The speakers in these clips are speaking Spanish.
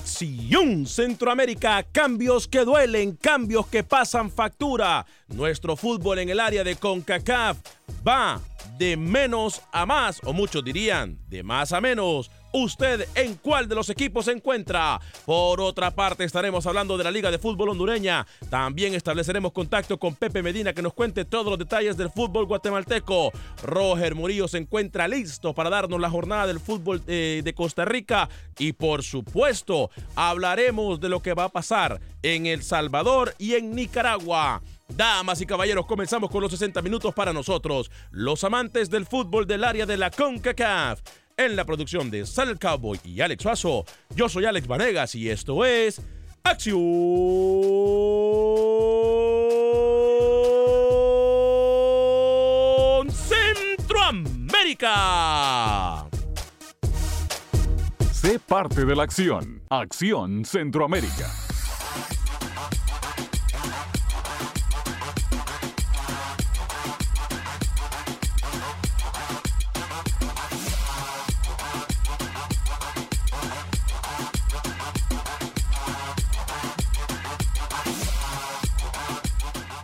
Acción Centroamérica, cambios que duelen, cambios que pasan factura. Nuestro fútbol en el área de CONCACAF va de menos a más, o muchos dirían de más a menos. ¿Usted en cuál de los equipos se encuentra? Por otra parte, estaremos hablando de la Liga de Fútbol Hondureña. También estableceremos contacto con Pepe Medina que nos cuente todos los detalles del fútbol guatemalteco. Roger Murillo se encuentra listo para darnos la jornada del fútbol eh, de Costa Rica. Y por supuesto, hablaremos de lo que va a pasar en El Salvador y en Nicaragua. Damas y caballeros, comenzamos con los 60 minutos para nosotros, los amantes del fútbol del área de la CONCACAF. En la producción de Sal Cowboy y Alex Suazo, yo soy Alex Vanegas y esto es Acción Centroamérica. Sé parte de la acción. Acción Centroamérica.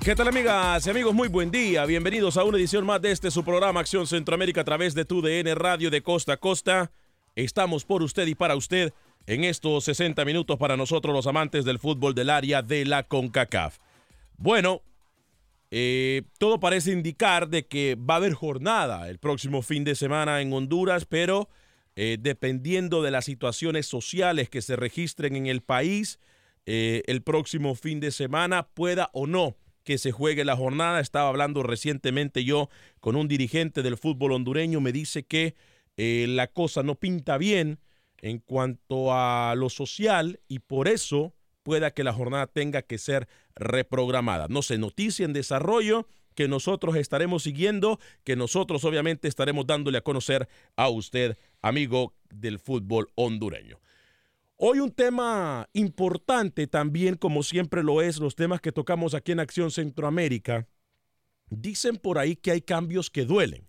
¿Qué tal amigas y amigos? Muy buen día. Bienvenidos a una edición más de este su programa Acción Centroamérica a través de tu DN Radio de Costa a Costa. Estamos por usted y para usted en estos 60 minutos para nosotros los amantes del fútbol del área de la CONCACAF. Bueno, eh, todo parece indicar de que va a haber jornada el próximo fin de semana en Honduras, pero eh, dependiendo de las situaciones sociales que se registren en el país, eh, el próximo fin de semana pueda o no que se juegue la jornada. Estaba hablando recientemente yo con un dirigente del fútbol hondureño, me dice que eh, la cosa no pinta bien en cuanto a lo social y por eso pueda que la jornada tenga que ser reprogramada. No sé, noticia en desarrollo que nosotros estaremos siguiendo, que nosotros obviamente estaremos dándole a conocer a usted, amigo del fútbol hondureño. Hoy un tema importante también, como siempre lo es, los temas que tocamos aquí en Acción Centroamérica. Dicen por ahí que hay cambios que duelen.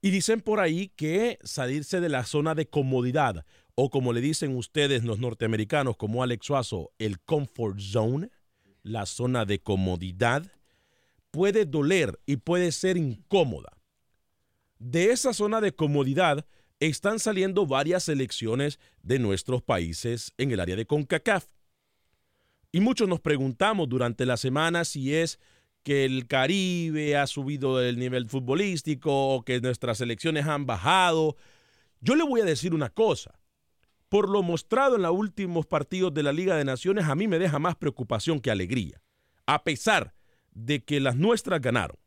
Y dicen por ahí que salirse de la zona de comodidad o como le dicen ustedes los norteamericanos como Alex Suazo, el comfort zone, la zona de comodidad, puede doler y puede ser incómoda. De esa zona de comodidad están saliendo varias selecciones de nuestros países en el área de CONCACAF. Y muchos nos preguntamos durante la semana si es que el Caribe ha subido el nivel futbolístico o que nuestras selecciones han bajado. Yo le voy a decir una cosa. Por lo mostrado en los últimos partidos de la Liga de Naciones, a mí me deja más preocupación que alegría, a pesar de que las nuestras ganaron.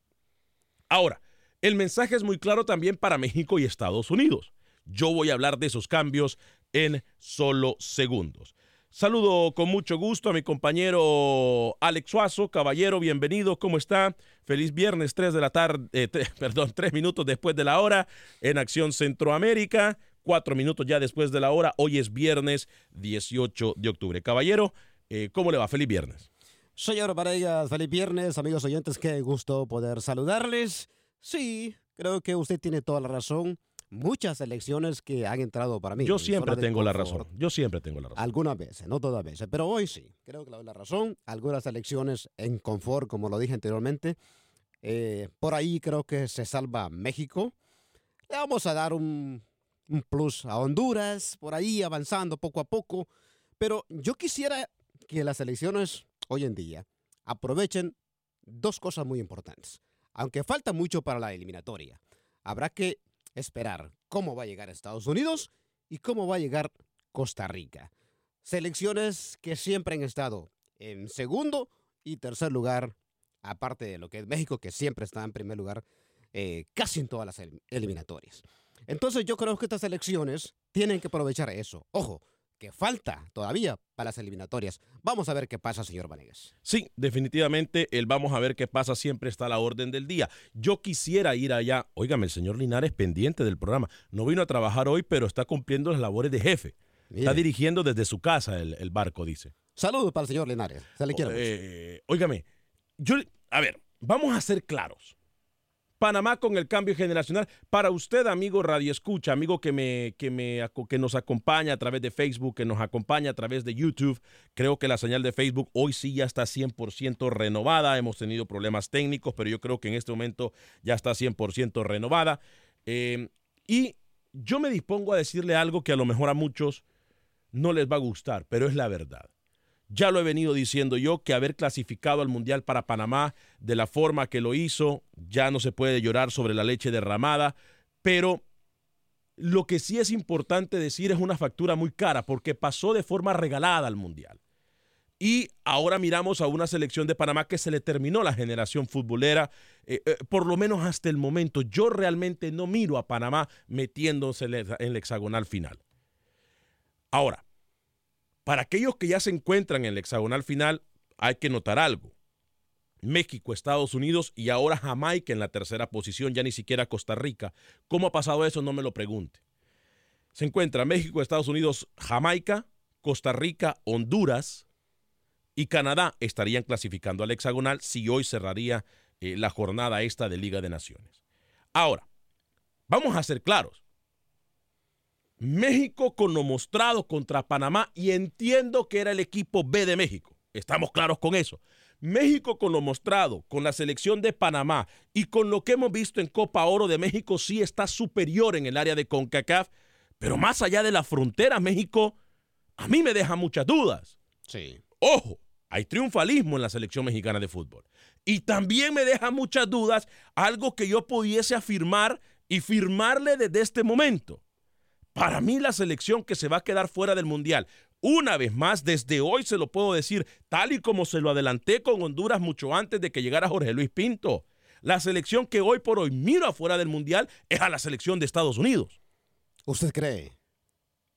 Ahora, el mensaje es muy claro también para México y Estados Unidos. Yo voy a hablar de esos cambios en solo segundos. Saludo con mucho gusto a mi compañero Alex Suazo. Caballero, bienvenido. ¿Cómo está? Feliz viernes, 3 de la tarde, eh, perdón, 3 minutos después de la hora en Acción Centroamérica. Cuatro minutos ya después de la hora. Hoy es viernes 18 de octubre. Caballero, eh, ¿cómo le va? Feliz viernes. Señor Varegas, feliz viernes. Amigos oyentes, qué gusto poder saludarles. Sí, creo que usted tiene toda la razón muchas elecciones que han entrado para mí. Yo siempre tengo la razón. Yo siempre tengo la razón. Algunas veces, no todas veces, pero hoy sí. Creo que la, la razón. Algunas elecciones en confort, como lo dije anteriormente. Eh, por ahí creo que se salva México. Le vamos a dar un, un plus a Honduras, por ahí avanzando poco a poco. Pero yo quisiera que las elecciones hoy en día aprovechen dos cosas muy importantes. Aunque falta mucho para la eliminatoria, habrá que esperar cómo va a llegar Estados Unidos y cómo va a llegar Costa Rica. Selecciones que siempre han estado en segundo y tercer lugar, aparte de lo que es México, que siempre está en primer lugar eh, casi en todas las eliminatorias. Entonces yo creo que estas elecciones tienen que aprovechar eso. Ojo, que falta todavía para las eliminatorias. Vamos a ver qué pasa, señor Vanegas. Sí, definitivamente el vamos a ver qué pasa siempre está a la orden del día. Yo quisiera ir allá. Óigame, el señor Linares pendiente del programa. No vino a trabajar hoy, pero está cumpliendo las labores de jefe. Está dirigiendo desde su casa el, barco, dice. Saludos para el señor Linares. Se le quiere. Eh, óigame, yo, a ver, vamos a ser claros. Panamá con el cambio generacional. Para usted, amigo Radio Escucha, amigo que, me, que, me, que nos acompaña a través de Facebook, que nos acompaña a través de YouTube, creo que la señal de Facebook hoy sí ya está 100% renovada. Hemos tenido problemas técnicos, pero yo creo que en este momento ya está 100% renovada. Eh, y yo me dispongo a decirle algo que a lo mejor a muchos no les va a gustar, pero es la verdad. Ya lo he venido diciendo yo que haber clasificado al Mundial para Panamá de la forma que lo hizo, ya no se puede llorar sobre la leche derramada, pero lo que sí es importante decir es una factura muy cara porque pasó de forma regalada al Mundial. Y ahora miramos a una selección de Panamá que se le terminó la generación futbolera, eh, eh, por lo menos hasta el momento. Yo realmente no miro a Panamá metiéndose en el hexagonal final. Ahora, para aquellos que ya se encuentran en el hexagonal final, hay que notar algo. México, Estados Unidos y ahora Jamaica en la tercera posición, ya ni siquiera Costa Rica. ¿Cómo ha pasado eso? No me lo pregunte. Se encuentra México, Estados Unidos, Jamaica, Costa Rica, Honduras y Canadá estarían clasificando al hexagonal si hoy cerraría eh, la jornada esta de Liga de Naciones. Ahora, vamos a ser claros. México con lo mostrado contra Panamá y entiendo que era el equipo B de México. Estamos claros con eso. México con lo mostrado, con la selección de Panamá y con lo que hemos visto en Copa Oro de México sí está superior en el área de CONCACAF, pero más allá de la frontera, México a mí me deja muchas dudas. Sí. Ojo, hay triunfalismo en la selección mexicana de fútbol. Y también me deja muchas dudas algo que yo pudiese afirmar y firmarle desde este momento. Para mí la selección que se va a quedar fuera del Mundial, una vez más, desde hoy se lo puedo decir, tal y como se lo adelanté con Honduras mucho antes de que llegara Jorge Luis Pinto. La selección que hoy por hoy miro afuera del Mundial es a la selección de Estados Unidos. ¿Usted cree?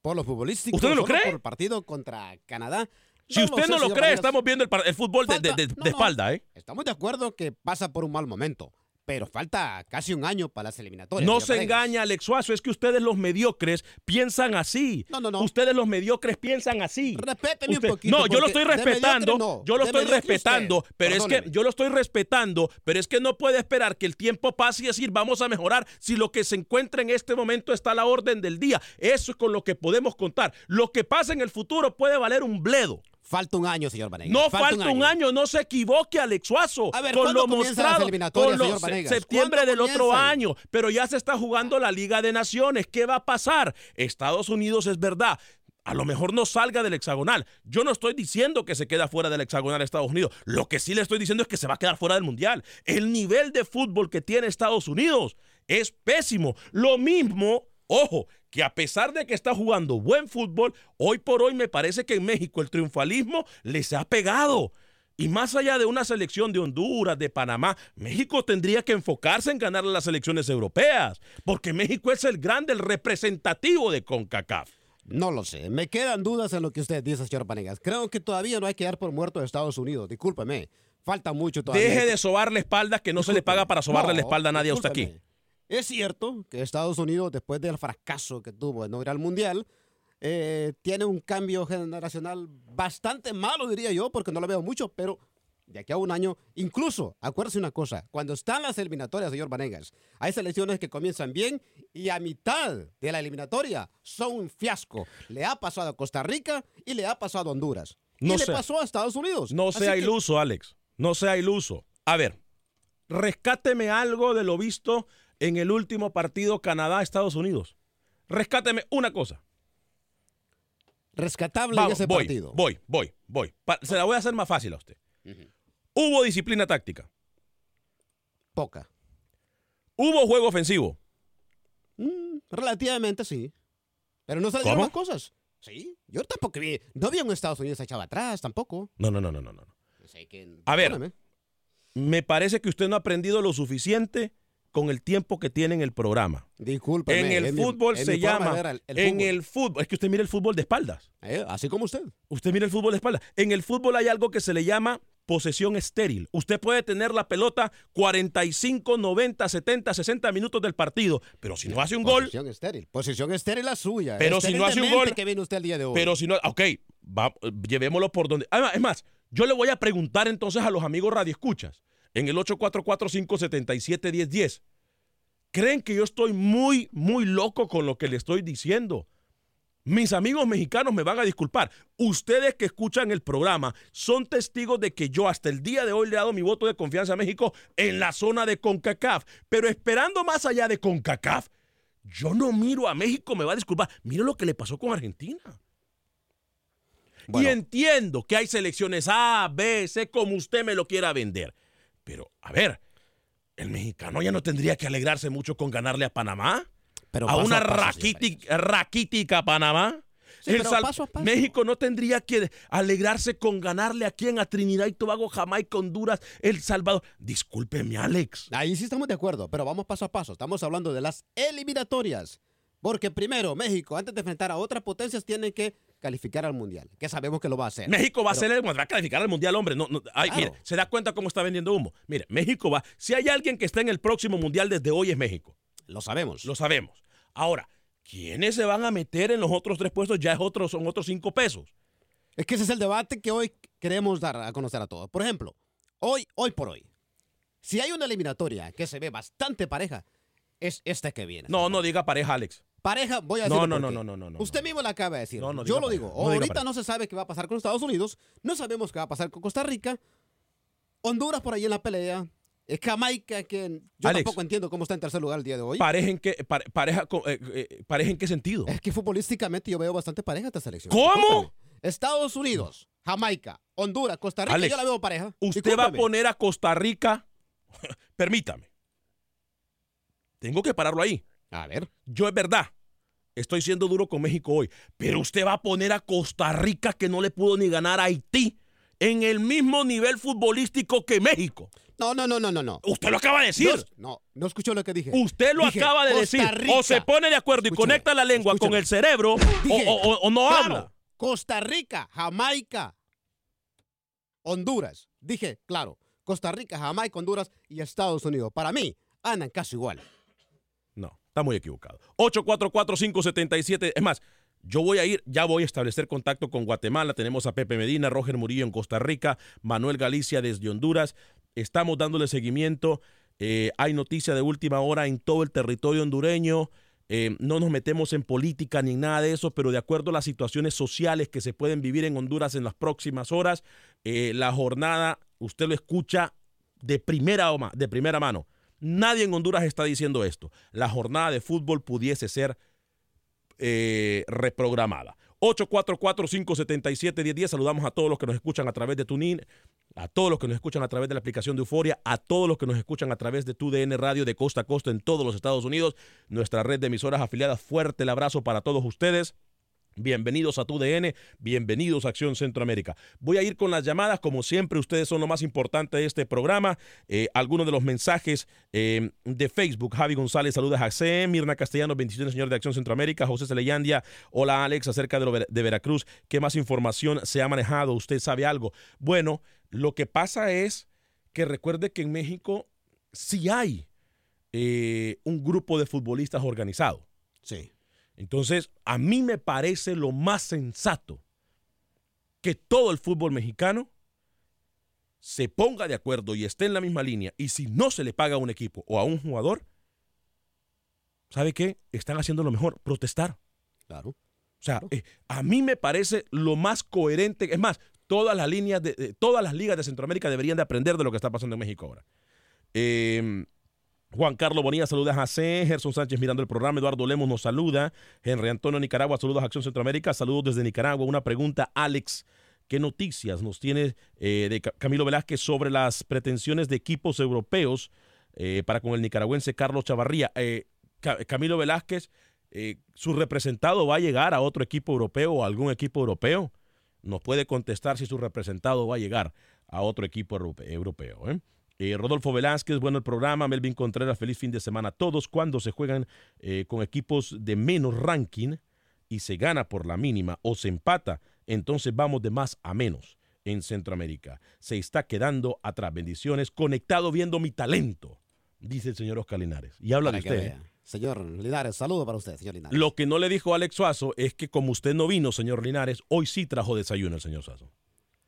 Por lo futbolístico. ¿Usted no lo cree? Por el partido contra Canadá. Si usted no lo cree, estamos viendo el, fútbol de, espalda, ¿eh? Estamos de acuerdo que pasa por un mal momento. Pero falta casi un año para las eliminatorias. No se engaña, Alex Suazo, es que ustedes los mediocres piensan así. No, no, no. Ustedes los mediocres piensan así. Respéteme Usted- un poquito. No, yo lo estoy respetando. no, yo lo estoy respetando, usted. pero es que yo lo estoy respetando, pero es que no puede esperar que el tiempo pase y decir vamos a mejorar si lo que se encuentra en este momento está a la orden del día. Eso es con lo que podemos contar. Lo que pasa en el futuro puede valer un bledo. Falta un año, señor Vanegas. No falta, un, año. no se equivoque, Alex Suazo. A ver, con ¿cuándo lo mostrado con lo- señor septiembre ¿Cuándo del otro año, pero ya se está jugando la Liga de Naciones. ¿Qué va a pasar? Estados Unidos es verdad. A lo mejor no salga del hexagonal. Yo no estoy diciendo que se queda fuera del hexagonal Estados Unidos. Lo que sí le estoy diciendo es que se va a quedar fuera del mundial. El nivel de fútbol que tiene Estados Unidos es pésimo. Lo mismo, ojo, que a pesar de que está jugando buen fútbol, hoy por hoy me parece que en México el triunfalismo les ha pegado. Y más allá de una selección de Honduras, de Panamá, México tendría que enfocarse en ganar las elecciones europeas, porque México es el grande, el representativo de CONCACAF. No lo sé. Me quedan dudas en lo que usted dice, señor Vanegas. Creo que todavía no hay que dar por muerto a Estados Unidos. Discúlpeme. Falta mucho todavía. Deje de sobarle espaldas, que no se le paga para sobarle la espalda a nadie a usted aquí. Es cierto que Estados Unidos, después del fracaso que tuvo en no ir al Mundial, eh, tiene un cambio generacional bastante malo, diría yo, porque no lo veo mucho, pero de aquí a un año, incluso, acuérdese una cosa, cuando están las eliminatorias, señor Vanegas, hay selecciones que comienzan bien y a mitad de la eliminatoria son un fiasco. Le ha pasado a Costa Rica y le ha pasado a Honduras. No y le pasó a Estados Unidos. No Así sea que- iluso, Alex. No sea iluso. A ver, rescáteme algo de lo visto en el último partido Canadá-Estados Unidos. Rescáteme una cosa. Rescatable Vamos, en ese voy, partido. voy, voy, voy. Pa- se la voy a hacer más fácil a usted. Hubo disciplina táctica. Poca. Hubo juego ofensivo. Mm, relativamente sí. Pero no ¿Cómo? las cosas. Sí. Yo tampoco vi. No vi a un Estados Unidos echado atrás tampoco. No, no, no, no, no. no. Sé que- A ver. Me parece que usted no ha aprendido lo suficiente con el tiempo que tiene en el programa. Discúlpeme. En el fútbol se llama. el- el en fútbol. el fútbol. Es que usted mira el fútbol de espaldas. Eh, Así como usted. Usted mira el fútbol de espaldas. En el fútbol hay algo que se le llama posesión estéril. Usted puede tener la pelota 45, 90, 70, 60 minutos del partido, pero si no hace un gol, Posición estéril. Posición estéril la suya. Pero si no hace un gol- que viene usted el día de hoy. pero si no, ok, va- llevémoslo por donde. Además, es más, yo le voy a preguntar entonces a los amigos radioescuchas en el 844-577-1010. ¿Creen que yo estoy muy, muy loco con lo que le estoy diciendo? Mis amigos mexicanos me van a disculpar. Ustedes que escuchan el programa son testigos de que yo hasta el día de hoy le he dado mi voto de confianza a México en la zona de CONCACAF. Pero esperando más allá de CONCACAF, yo no miro a México, me va a disculpar. Mire lo que le pasó con Argentina. Bueno. Y entiendo que hay selecciones A, B, C, como usted me lo quiera vender. Pero, a ver, el mexicano ya no tendría que alegrarse mucho con ganarle a Panamá. Pero a una a paso, señor raquíti- raquítica Panamá. Sí, El Sal- paso a paso. México no tendría que alegrarse con ganarle a quién, a Trinidad y Tobago, Jamaica, Honduras, El Salvador. Discúlpeme, Alex. Ahí sí estamos de acuerdo, pero vamos paso a paso. Estamos hablando de las eliminatorias. Porque primero, México, antes de enfrentar a otras potencias, tiene que calificar al Mundial, que sabemos que lo va a hacer. México va a ser el va a calificar al mundial, hombre. No, no, ay, Claro. mire, se da cuenta cómo está vendiendo humo. Mire, México va. Si hay alguien que está en el próximo mundial desde hoy es México. Lo sabemos. Lo sabemos. Ahora, ¿quiénes se van a meter en los otros tres puestos? Ya es otro, son otros cinco pesos. Es que ese es el debate que hoy queremos dar a conocer a todos. Por ejemplo, hoy, hoy por hoy, si hay una eliminatoria que se ve bastante pareja, es esta que viene. No, no diga pareja, Alex. Pareja, voy a decir. no, no, no, no, no, no, Usted mismo lo acaba de decir. No, no Yo lo pareja, digo. Ahorita pareja. no se sabe qué va a pasar con Estados Unidos. No sabemos qué va a pasar con Costa Rica. Honduras por ahí en la pelea. Es Jamaica, que yo Alex. tampoco entiendo cómo está en tercer lugar el día de hoy. ¿Pareja en qué, pare- pareja, co- eh, eh, pareja en qué sentido? Es que futbolísticamente yo veo bastante pareja esta selección. ¿Cómo? Estados Unidos, Jamaica, Honduras, Costa Rica, Alex, yo la veo pareja. Usted va a poner a Costa Rica. Permítame. Tengo que pararlo ahí. A ver. Yo es verdad. Estoy siendo duro con México hoy. Pero usted va a poner a Costa Rica que no le pudo ni ganar a Haití en el mismo nivel futbolístico que México. No, no, no, no, no, no. Usted lo acaba de decir. No, no, no escuchó lo que dije. Usted lo Dije, acaba de Costa decir. Rica. O se pone de acuerdo y conecta la lengua con el cerebro o- Dije, o, o- o no claro, habla. Costa Rica, Jamaica, Honduras. Dije, claro, Costa Rica, Jamaica, Honduras y Estados Unidos. Para mí, andan casi igual. Muy equivocado. 844-577. Es más, yo voy a ir, ya voy a establecer contacto con Guatemala. Tenemos a Pepe Medina, Roger Murillo en Costa Rica, Manuel Galicia desde Honduras. Estamos dándole seguimiento. Eh, hay noticia de última hora en todo el territorio hondureño. Eh, no nos metemos en política ni en nada de eso, pero de acuerdo a las situaciones sociales que se pueden vivir en Honduras en las próximas horas, eh, la jornada, usted lo escucha de primera, de primera mano. Nadie en Honduras está diciendo esto. La jornada de fútbol pudiese ser eh, reprogramada. 844-577-1010. Saludamos a todos los que nos escuchan a través de TuneIn, a todos los que nos escuchan a través de la aplicación de Euforia, a todos los que nos escuchan a través de TUDN Radio de costa a costa en todos los Estados Unidos, nuestra red de emisoras afiliadas. Fuerte el abrazo para todos ustedes. Bienvenidos a TUDN, bienvenidos a Acción Centroamérica. Voy a ir con las llamadas, como siempre, ustedes son lo más importante de este programa. Eh, algunos de los mensajes eh, de Facebook. Javi González, saluda a C. Mirna Castellano, bendiciones, señor de Acción Centroamérica. José Celeyandia, hola Alex, acerca de, lo de Veracruz. ¿Qué más información se ha manejado? ¿Usted sabe algo? Bueno, lo que pasa es que recuerde que en México sí hay eh, un grupo de futbolistas organizado. Sí. Entonces, a mí me parece lo más sensato que todo el fútbol mexicano se ponga de acuerdo y esté en la misma línea. Y si no se le paga a un equipo o a un jugador, ¿sabe qué? Están haciendo lo mejor, protestar. Claro. O sea, eh, a mí me parece lo más coherente. Es más, todas las líneas de, todas las ligas de Centroamérica deberían de aprender de lo que está pasando en México ahora. Eh, Juan Carlos Bonilla saluda a Jacé, Gerson Sánchez mirando el programa, Eduardo Lemos nos saluda, Henry Antonio Nicaragua, saludos a Acción Centroamérica, saludos desde Nicaragua. Una pregunta, Alex, ¿qué noticias nos tiene eh, de Camilo Velázquez sobre las pretensiones de equipos europeos eh, para con el nicaragüense Carlos Chavarría? Eh, Camilo Velázquez, ¿su representado va a llegar a otro equipo europeo o algún equipo europeo? Nos puede contestar si su representado va a llegar a otro equipo europeo. Eh, Rodolfo Velázquez, bueno el programa. Melvin Contreras, feliz fin de semana a todos. Cuando se juegan eh, con equipos de menos ranking y se gana por la mínima o se empata, entonces vamos de más a menos en Centroamérica. Se está quedando atrás. Bendiciones. Conectado viendo mi talento, dice el señor Oscar Linares. Y habla de usted. ¿eh? Señor Linares, saludo para usted, señor Linares. Lo que no le dijo Alex Suazo es que como usted no vino, señor Linares, hoy sí trajo desayuno el señor Suazo.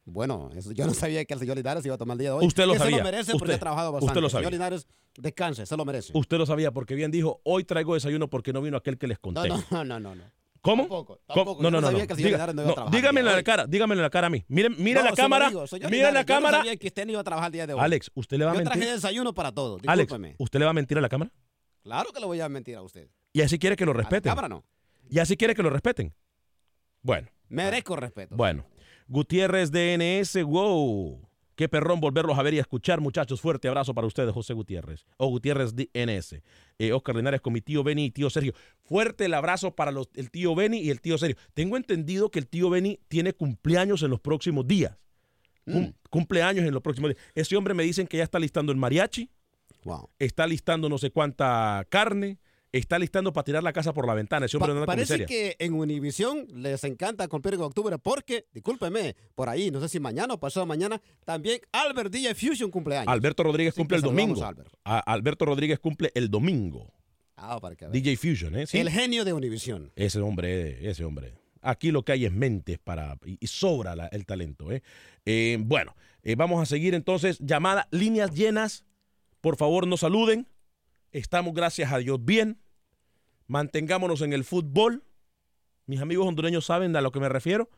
Bueno, yo no sabía que el señor Linares iba a tomar el día de hoy. Usted lo sabía. Se lo merece porque ha trabajado bastante. Usted lo sabía. señor Linares, descanse, se lo merece. Usted lo sabía porque bien dijo, hoy traigo desayuno porque no vino aquel que les conté. No, no, no, no. no. ¿Cómo? Tampoco, tampoco. No, no, yo no. sabía que el señor Linares no iba a trabajar. Dígame en el la cara, dígame en la cara a mí. Mire, mire No, la cámara. digo, Linares, la yo cámara. No sabía que usted no iba a trabajar el día de hoy. Alex, ¿usted le va a Yo mentir? traje desayuno para todos. Alex. ¿usted le va a mentir a la cámara? Claro que le voy a mentir a usted. Y así quiere que lo A la respeten. cámara no. Y así quiere que lo respeten. Bueno, Merezco respeto. bueno. Gutiérrez DNS, wow. Qué perrón volverlos a ver y a escuchar, muchachos. Fuerte abrazo para ustedes, José Gutiérrez. O Gutiérrez DNS. Eh, Oscar Linares con mi tío Beni y tío Sergio. Fuerte el abrazo para los- el tío Beni y el tío Sergio. Tengo entendido que el tío Beni tiene cumpleaños en los próximos días. Mm. Cumpleaños en los próximos días. Ese hombre me dicen que ya está listando el mariachi, Wow. está listando no sé cuánta carne, está listando para tirar la casa por la ventana. Ese hombre Pa- no parece miseria. que en Univisión les encanta cumplir con octubre porque, discúlpeme, por ahí, no sé si mañana o pasado mañana, también Albert DJ Fusion cumpleaños. Alberto Rodríguez cumple el domingo. Albert. Alberto Rodríguez cumple el domingo. Ah, para que. DJ Fusion, ¿eh? Sí. El genio de Univisión. Ese hombre, ese hombre. Aquí lo que hay es mentes para y, y sobra la- el talento. ¿eh? Eh, bueno, eh, vamos a seguir entonces. Llamada, líneas llenas. Por favor, no saluden. Estamos, gracias a Dios, bien. Mantengámonos en el fútbol. Mis amigos hondureños saben a lo que me refiero.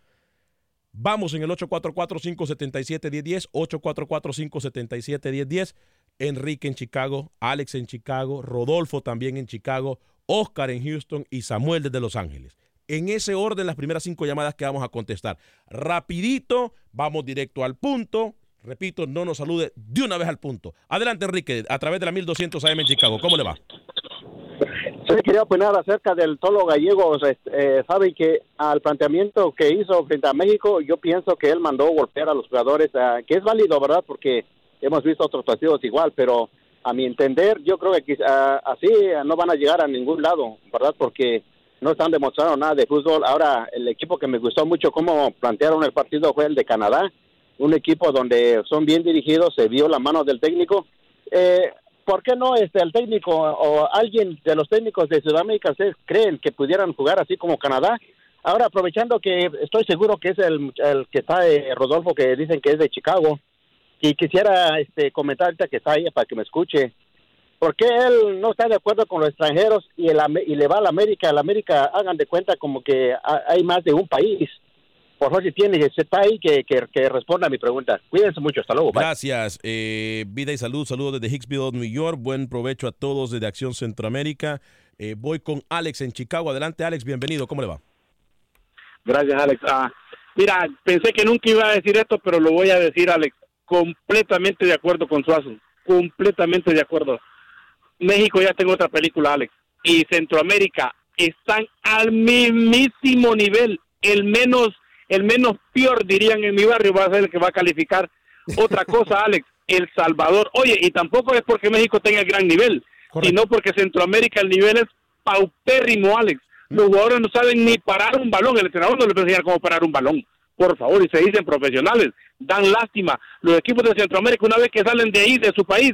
Vamos en el 844-577-1010, 844-577-1010. Enrique en Chicago, Alex en Chicago, Rodolfo también en Chicago, Oscar en Houston y Samuel desde Los Ángeles. En ese orden, las primeras cinco llamadas que vamos a contestar. Rapidito, vamos directo al punto. Repito, no nos salude de una vez al punto. Adelante, Enrique, a través de la 1200 AM en Chicago. ¿Cómo le va? Sí, quería opinar acerca del Tolo Gallegos. Este, eh, sabe que al planteamiento que hizo frente a México, yo pienso que él mandó golpear a los jugadores, ah, que es válido, ¿verdad? Porque hemos visto otros partidos igual, pero a mi entender, yo creo que quizá- así no van a llegar a ningún lado, ¿verdad? Porque no están demostrando nada de fútbol. Ahora, el equipo que me gustó mucho cómo plantearon el partido fue el de Canadá. Un equipo donde son bien dirigidos, se vio la mano del técnico. Eh, ¿Por qué no este, el técnico o alguien de los técnicos de Sudamérica ustedes creen que pudieran jugar así como Canadá? Ahora, aprovechando que estoy seguro que es el, que está eh, Rodolfo, que dicen que es de Chicago, y quisiera este, comentar ahorita que está ahí para que me escuche. ¿Por qué él no está de acuerdo con los extranjeros y, el, y le va a la América? A la América hagan de cuenta como que ha- hay más de un país. Por favor, si tiene, si está ahí, que, que, que responda a mi pregunta. Cuídense mucho, hasta luego. bye. Gracias. eh, vida y salud. Saludos desde Hicksville, New York. Buen provecho a todos desde Acción Centroamérica. Eh, voy con Alex en Chicago. Adelante, Alex. Bienvenido. ¿Cómo le va? Gracias, Alex. Ah, mira, pensé que nunca iba a decir esto, pero lo voy a decir, Alex. Completamente de acuerdo con Suazo. Completamente de acuerdo. México ya tengo otra película, Alex. Y Centroamérica están al mismísimo nivel. El menos, el menos peor, dirían en mi barrio, va a ser el que va a calificar. Otra cosa, Alex, El Salvador. Oye, y tampoco es porque México tenga el gran nivel, sino porque Centroamérica el nivel es paupérrimo, Alex. Los jugadores no saben ni parar un balón. El entrenador no les puede enseñar cómo parar un balón. Por favor, y se dicen profesionales. Dan lástima. Los equipos de Centroamérica, una vez que salen de ahí, de su país,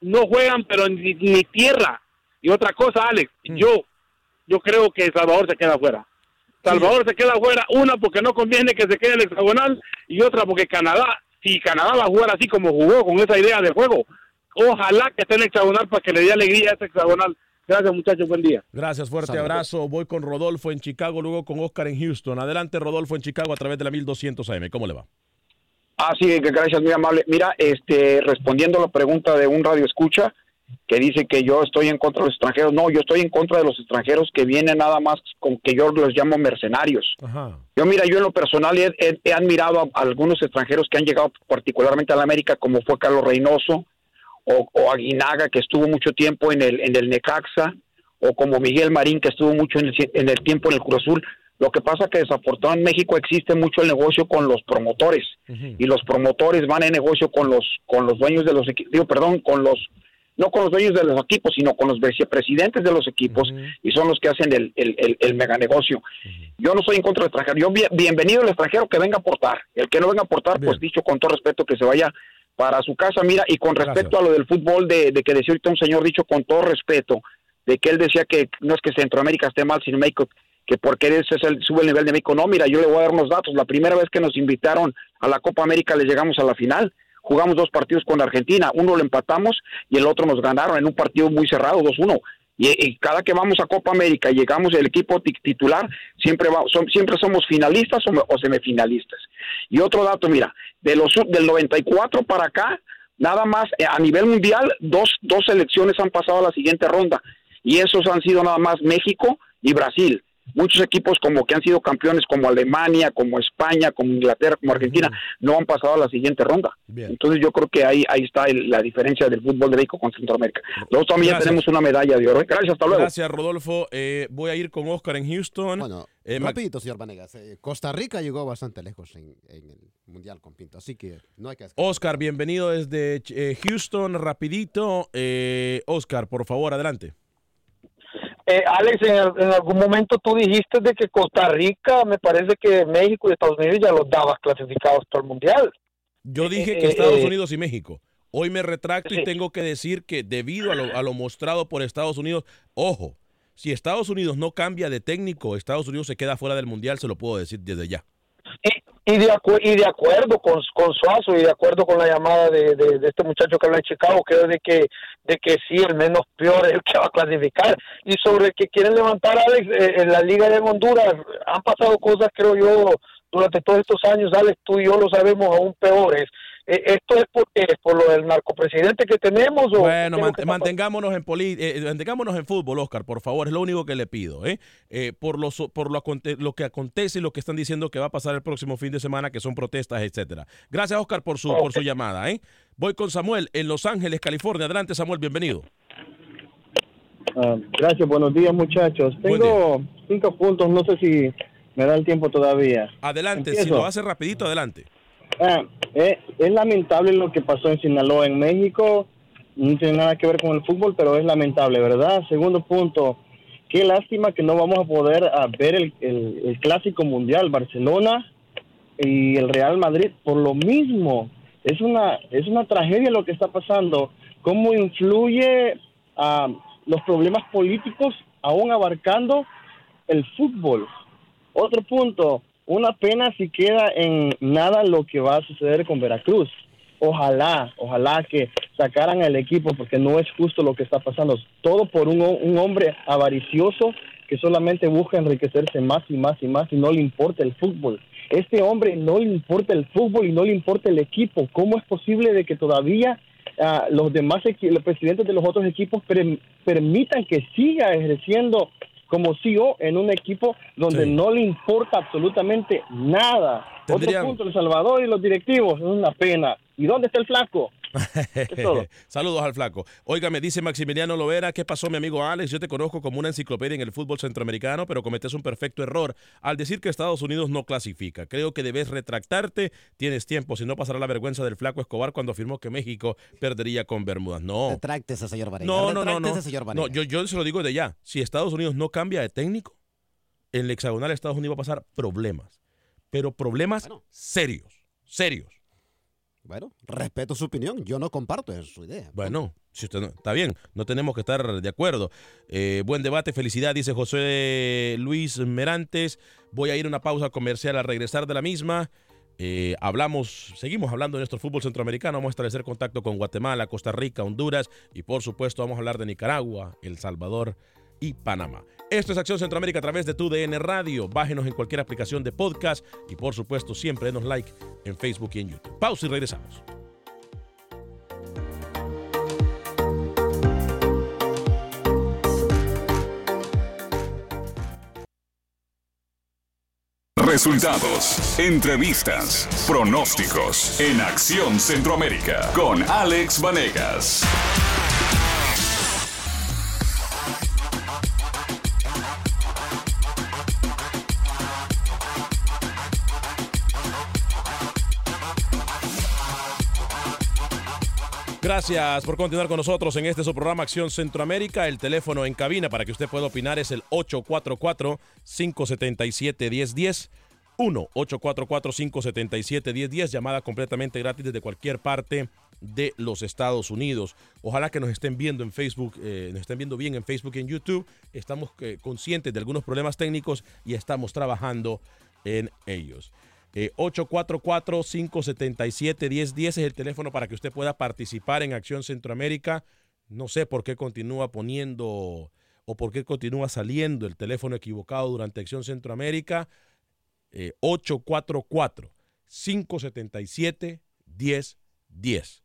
no juegan, pero ni, ni tierra. Y otra cosa, Alex, yo, yo creo que El Salvador se queda afuera. Salvador se queda afuera, una porque no conviene que se quede en el hexagonal y otra porque Canadá, si Canadá va a jugar así como jugó con esa idea de juego, ojalá que esté en el hexagonal para que le dé alegría a ese hexagonal. Gracias muchachos, buen día. Gracias, fuerte abrazo. Voy con Rodolfo en Chicago, luego con Oscar en Houston. Adelante, Rodolfo en Chicago a través de la 1200 AM. ¿Cómo le va? Ah, sí, que gracias, muy amable. Mira, este, respondiendo a la pregunta de un radio escucha que dice que yo estoy en contra de los extranjeros. No, yo estoy en contra de los extranjeros que vienen nada más con que yo los llamo mercenarios. Ajá. Yo, mira, yo en lo personal he, he- he admirado a, algunos extranjeros que han llegado particularmente a la América, como fue Carlos Reynoso o, o Aguinaga, que estuvo mucho tiempo en el, en el Necaxa, o como Miguel Marín, que estuvo mucho en el, en el tiempo en el Cruz Azul. Lo que pasa que desafortunadamente en México existe mucho el negocio con los promotores y los promotores van en negocio con los con los dueños de los equipos, digo, perdón, con los no con los dueños de los equipos, sino con los vicepresidentes de los equipos y son los que hacen el, el, el, el mega negocio. Yo no soy en contra del extranjero. Yo, bien- bienvenido el extranjero que venga a aportar. El que no venga a aportar, pues dicho con todo respeto, que se vaya para su casa. Mira, y con respecto a lo del fútbol, de, de que decía ahorita un señor dicho con todo respeto, de que él decía que no es que Centroamérica esté mal, sino México, que porque ese es el, sube el nivel de México. No, mira, yo le voy a dar unos datos. La primera vez que nos invitaron a la Copa América, le llegamos a la final. Jugamos dos partidos con Argentina, uno lo empatamos y el otro nos ganaron en un partido muy cerrado, 2-1. Y, cada que vamos a Copa América y llegamos el equipo ti- titular, siempre va, son- siempre somos finalistas o, o semifinalistas. Y otro dato, mira, de los del 94 para acá, nada más eh, a nivel mundial, dos, dos selecciones han pasado a la siguiente ronda. Y esos han sido nada más México y Brasil. Muchos equipos como que han sido campeones como Alemania, como España, como Inglaterra, como Argentina, no han pasado a la siguiente ronda. Entonces yo creo que ahí ahí está el- la diferencia del fútbol de México con Centroamérica. Nosotros también Gracias. tenemos una medalla de oro. Gracias, hasta luego. Gracias, Rodolfo. Eh, voy a ir con Oscar en Houston. Eh, Mac- Rapidito, señor Vanegas. eh, Costa Rica llegó bastante lejos en, en el Mundial con Pinto, así que no hay que... Oscar, bienvenido desde eh, Houston. Rapidito. Eh, Oscar, por favor, adelante. Eh, Alex, en, al- en algún momento tú dijiste de que Costa Rica, me parece que México y Estados Unidos ya los dabas clasificados para el Mundial. Yo dije eh, que Estados eh, Unidos y México. Hoy me retracto y tengo que decir que debido a lo, a lo mostrado por Estados Unidos, ojo, si Estados Unidos no cambia de técnico, Estados Unidos se queda fuera del Mundial, se lo puedo decir desde ya. Y de, acu- y de acuerdo con, con Suazo y de acuerdo con la llamada de, de- de este muchacho que habla de Chicago, creo de que, de que sí, el menos peor es el que va a clasificar. Y sobre el que quieren levantar, Alex, eh, en la Liga de Honduras, han pasado cosas, creo yo, durante todos estos años, Alex, tú y yo lo sabemos aún peores. Eh, ¿Esto es por, qué? por lo del narcopresidente que tenemos? O Bueno, mantengámonos en poli- eh, mantengámonos en fútbol, Oscar, por favor, es lo único que le pido, ¿eh? Eh, por lo, so- por lo, aconte- lo que acontece y lo que están diciendo que va a pasar el próximo fin de semana, que son protestas, etcétera. Gracias, Oscar, por su, por su llamada, ¿eh? Voy con Samuel en Los Ángeles, California. Adelante, Samuel, bienvenido. Ah, gracias, buenos días muchachos. Tengo cinco puntos, no sé si me da el tiempo todavía. Adelante, si lo hace rapidito, adelante. Ah, eh, es lamentable lo que pasó en Sinaloa, en México. No tiene nada que ver con el fútbol, pero es lamentable, ¿verdad? Segundo punto, qué lástima que no vamos a poder ah, ver el, el- el clásico mundial Barcelona y el Real Madrid por lo mismo. Es una, es una tragedia lo que está pasando. Cómo influye a los problemas políticos aún abarcando el fútbol. Otro punto, una pena si queda en nada lo que va a suceder con Veracruz. Ojalá, ojalá que sacaran el equipo porque no es justo lo que está pasando. Todo por un, un hombre avaricioso que solamente busca enriquecerse más y más y más y no le importa el fútbol. Este hombre no le importa el fútbol y no le importa el equipo. ¿Cómo es posible de que todavía ah, los demás los presidentes de los otros equipos per- permitan que siga ejerciendo como CEO en un equipo donde Sí. no le importa absolutamente nada? Otro punto, El Salvador y los directivos, es una pena. ¿Y dónde está el flaco? todo. Saludos al flaco. Oiga, me dice Maximiliano Lovera, ¿qué pasó mi amigo Alex? Yo te conozco como una enciclopedia en el fútbol centroamericano, pero cometes un perfecto error al decir que Estados Unidos no clasifica. Creo que debes retractarte, tienes tiempo, si no pasará la vergüenza del flaco Escobar cuando afirmó que México perdería con Bermudas. No. Retráctese, señor Vanega. No, no, no, no. Señor. No, yo, yo se lo digo de ya. Si Estados Unidos no cambia de técnico, en el hexagonal Estados Unidos va a pasar problemas. Pero problemas serios, serios. Bueno, respeto su opinión. Yo no comparto su idea. Bueno, si usted no- está bien, no tenemos que estar de acuerdo. Eh, buen debate, felicidad, dice José Luis Merantes. Voy a ir a una pausa comercial al regresar de la misma. Eh, hablamos, seguimos hablando de nuestro fútbol centroamericano. Vamos a establecer contacto con Guatemala, Costa Rica, Honduras y por supuesto vamos a hablar de Nicaragua, El Salvador y Panamá. Esto es Acción Centroamérica a través de tu DN Radio. Bájenos en cualquier aplicación de podcast y por supuesto siempre denos like en Facebook y en YouTube. Pausa y regresamos. Resultados, entrevistas, pronósticos en Acción Centroamérica con Alex Vanegas. Gracias por continuar con nosotros en este su programa Acción Centroamérica. El teléfono en cabina para que usted pueda opinar es el 844-577-1010. 1-844-577-1010. Llamada completamente gratis desde cualquier parte de los Estados Unidos. Ojalá que nos estén viendo en Facebook, eh, nos estén viendo bien en Facebook y en YouTube. Estamos eh, conscientes de algunos problemas técnicos y estamos trabajando en ellos. Eh, 844-577-1010 es el teléfono para que usted pueda participar en Acción Centroamérica. No sé por qué continúa poniendo o por qué continúa saliendo el teléfono equivocado durante Acción Centroamérica. Eh, 844-577-1010.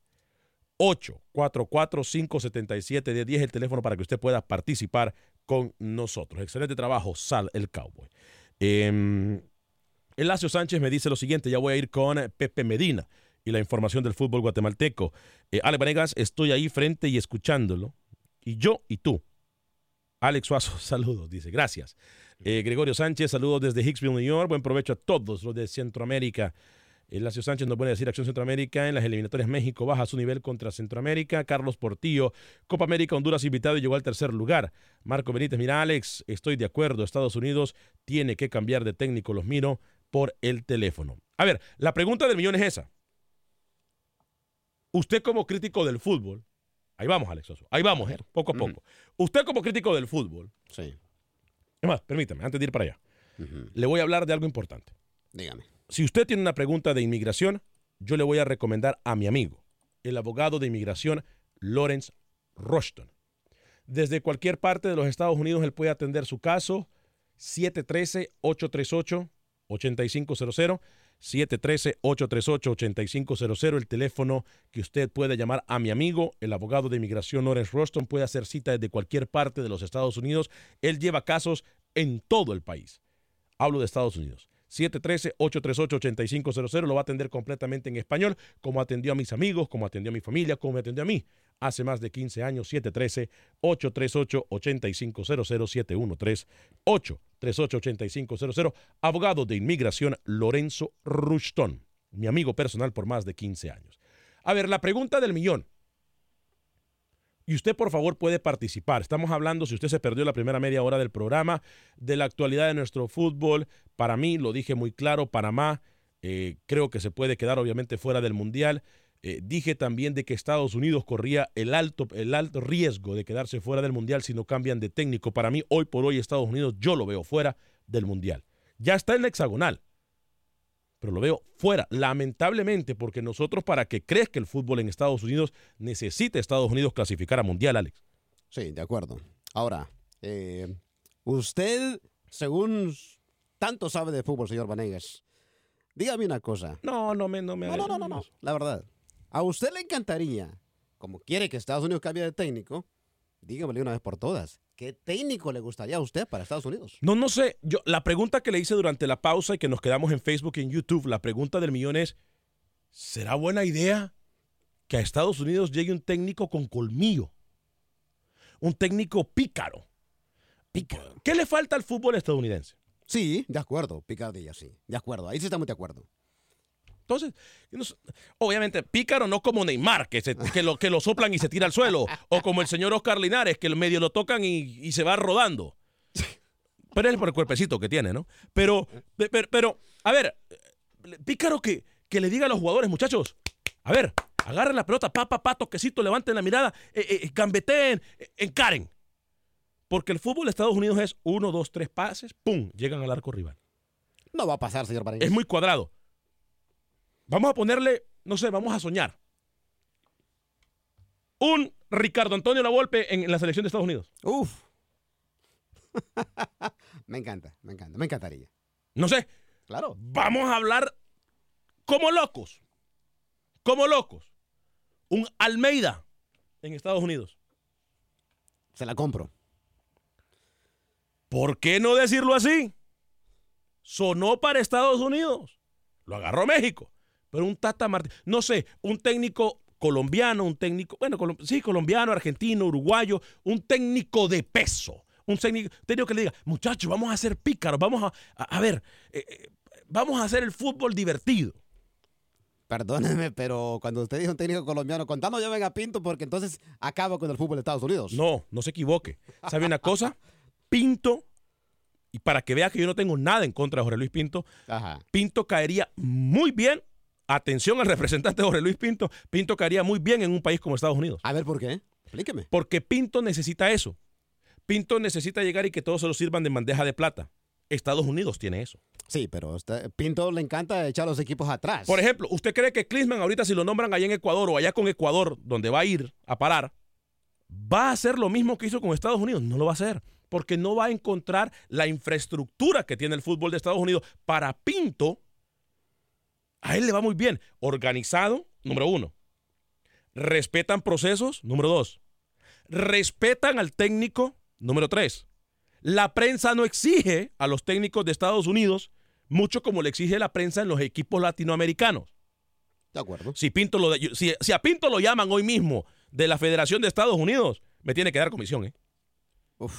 844-577-1010 es el teléfono para que usted pueda participar con nosotros. Excelente trabajo, Sal el Cowboy. Em, Elacio Sánchez me dice lo siguiente, ya voy a ir con eh, Pepe Medina y la información del fútbol guatemalteco. Eh, Ale Vanegas, estoy ahí frente y escuchándolo. Y yo y tú. Alex Suazo, saludos, dice, gracias. Eh, Gregorio Sánchez, saludos desde Hicksville, New York. Buen provecho a todos los de Centroamérica. Elacio Sánchez nos puede decir Acción Centroamérica en las eliminatorias México baja su nivel contra Centroamérica. Carlos Portillo, Copa América Honduras invitado y llegó al tercer lugar. Marco Benítez, mira Alex, estoy de acuerdo. Estados Unidos tiene que cambiar de técnico, los miro por el teléfono. A ver, la pregunta del millón es esa. Usted como crítico del fútbol, ahí vamos Alex Oso, ahí vamos, eh, poco a poco. Usted como crítico del fútbol, Sí. es más, permítame, antes de ir para allá, le voy a hablar de algo importante. Dígame. Si usted tiene una pregunta de inmigración, yo le voy a recomendar a mi amigo, el abogado de inmigración Lawrence Rushton. Desde cualquier parte de los Estados Unidos él puede atender su caso 713-838-8500. 713-838-8500, el teléfono que usted puede llamar a mi amigo, el abogado de inmigración Lawrence Ruston, puede hacer cita desde cualquier parte de los Estados Unidos. Él lleva casos en todo el país. Hablo de Estados Unidos. 713-838-8500 lo va a atender completamente en español, como atendió a mis amigos, como atendió a mi familia, como me atendió a mí. Hace más de 15 años, 713-838-8500, 713-838-8500. Abogado de inmigración Lorenzo Rushton, mi amigo personal por más de 15 años. A ver, la pregunta del millón. Y usted, por favor, puede participar. Estamos hablando, si usted se perdió la primera media hora del programa, de la actualidad de nuestro fútbol. Para mí, lo dije muy claro, Panamá Eh, creo que se puede quedar obviamente fuera del Mundial. Eh, dije también de que Estados Unidos corría el alto, el alto riesgo de quedarse fuera del Mundial si no cambian de técnico. Para mí, hoy por hoy, Estados Unidos yo lo veo fuera del Mundial. Ya está en la hexagonal, pero lo veo fuera, lamentablemente, porque nosotros para que crezca el fútbol en Estados Unidos, necesita Estados Unidos clasificar a Mundial, Alex. Sí, de acuerdo. Ahora, eh, usted, según tanto sabe de fútbol, señor Vanegas, dígame una cosa. No, no me... No, me, no, no, no, no, la verdad. ¿A usted le encantaría, como quiere que Estados Unidos cambie de técnico, dígamele una vez por todas, ¿qué técnico le gustaría a usted para Estados Unidos? No, no sé. Yo, la pregunta que le hice durante la pausa y que nos quedamos en Facebook y en YouTube, la pregunta del millón es, ¿será buena idea que a Estados Unidos llegue un técnico con colmillo? Un técnico pícaro. pícaro. ¿Qué le falta al fútbol estadounidense? Sí, de acuerdo, picardilla, sí. De acuerdo, ahí sí estamos de acuerdo. Entonces, obviamente, pícaro no como Neymar, que, que, lo, que lo soplan y se tira al suelo, o como el señor Oscar Linares, que el medio lo tocan y, se va rodando. Pero es por el cuerpecito que tiene, ¿no? Pero, pero, a ver, pícaro que, que le diga a los jugadores, muchachos, a ver, agarren la pelota, pa, pa, pa, toquecito, levanten la mirada, eh, eh, gambeteen, eh, encaren. Porque el fútbol de Estados Unidos es uno, dos, tres pases, ¡pum! Llegan al arco rival. No va a pasar, señor Es muy cuadrado. Vamos a ponerle, no sé, vamos a soñar. Un Ricardo Antonio Lavolpe en, en la selección de Estados Unidos. Uf. me encanta, me encanta, me encantaría. No sé. Claro. Vamos a hablar como locos. Como locos. Un Almeida en Estados Unidos. Se la compro. ¿Por qué no decirlo así? Sonó para Estados Unidos. Lo agarró México. Pero un Tata Martín, no sé, un técnico colombiano, un técnico, bueno, sí, colombiano, argentino, uruguayo, un técnico de peso. Un técnico, técnico que le diga, muchachos, vamos a ser pícaros, vamos a, a, ver, eh, eh, vamos a hacer el fútbol divertido. Perdóneme, pero cuando usted dijo un técnico colombiano, contando yo venga Pinto porque entonces acaba con el fútbol de Estados Unidos. No, no se equivoque. ¿Sabe una cosa? Pinto, y para que vea que yo no tengo nada en contra de Jorge Luis Pinto, Pinto caería muy bien atención al representante Jorge Luis Pinto, Pinto caería muy bien en un país como Estados Unidos. A ver, ¿por qué? Explíqueme. Porque Pinto necesita eso. Pinto necesita llegar y que todos se lo sirvan de bandeja de plata. Estados Unidos tiene eso. Sí, pero Pinto le encanta echar los equipos atrás. Por ejemplo, ¿usted cree que Klinsman ahorita si lo nombran allá en Ecuador o allá con Ecuador, donde va a ir a parar, va a hacer lo mismo que hizo con Estados Unidos? No lo va a hacer, porque no va a encontrar la infraestructura que tiene el fútbol de Estados Unidos. Para Pinto, a él le va muy bien. Organizado, número uno. Respetan procesos, número dos. Respetan al técnico, número tres. La prensa no exige a los técnicos de Estados Unidos mucho como le exige la prensa en los equipos latinoamericanos. De acuerdo. Si, Pinto lo, si, si a Pinto lo llaman hoy mismo de la Federación de Estados Unidos, me tiene que dar comisión, ¿eh?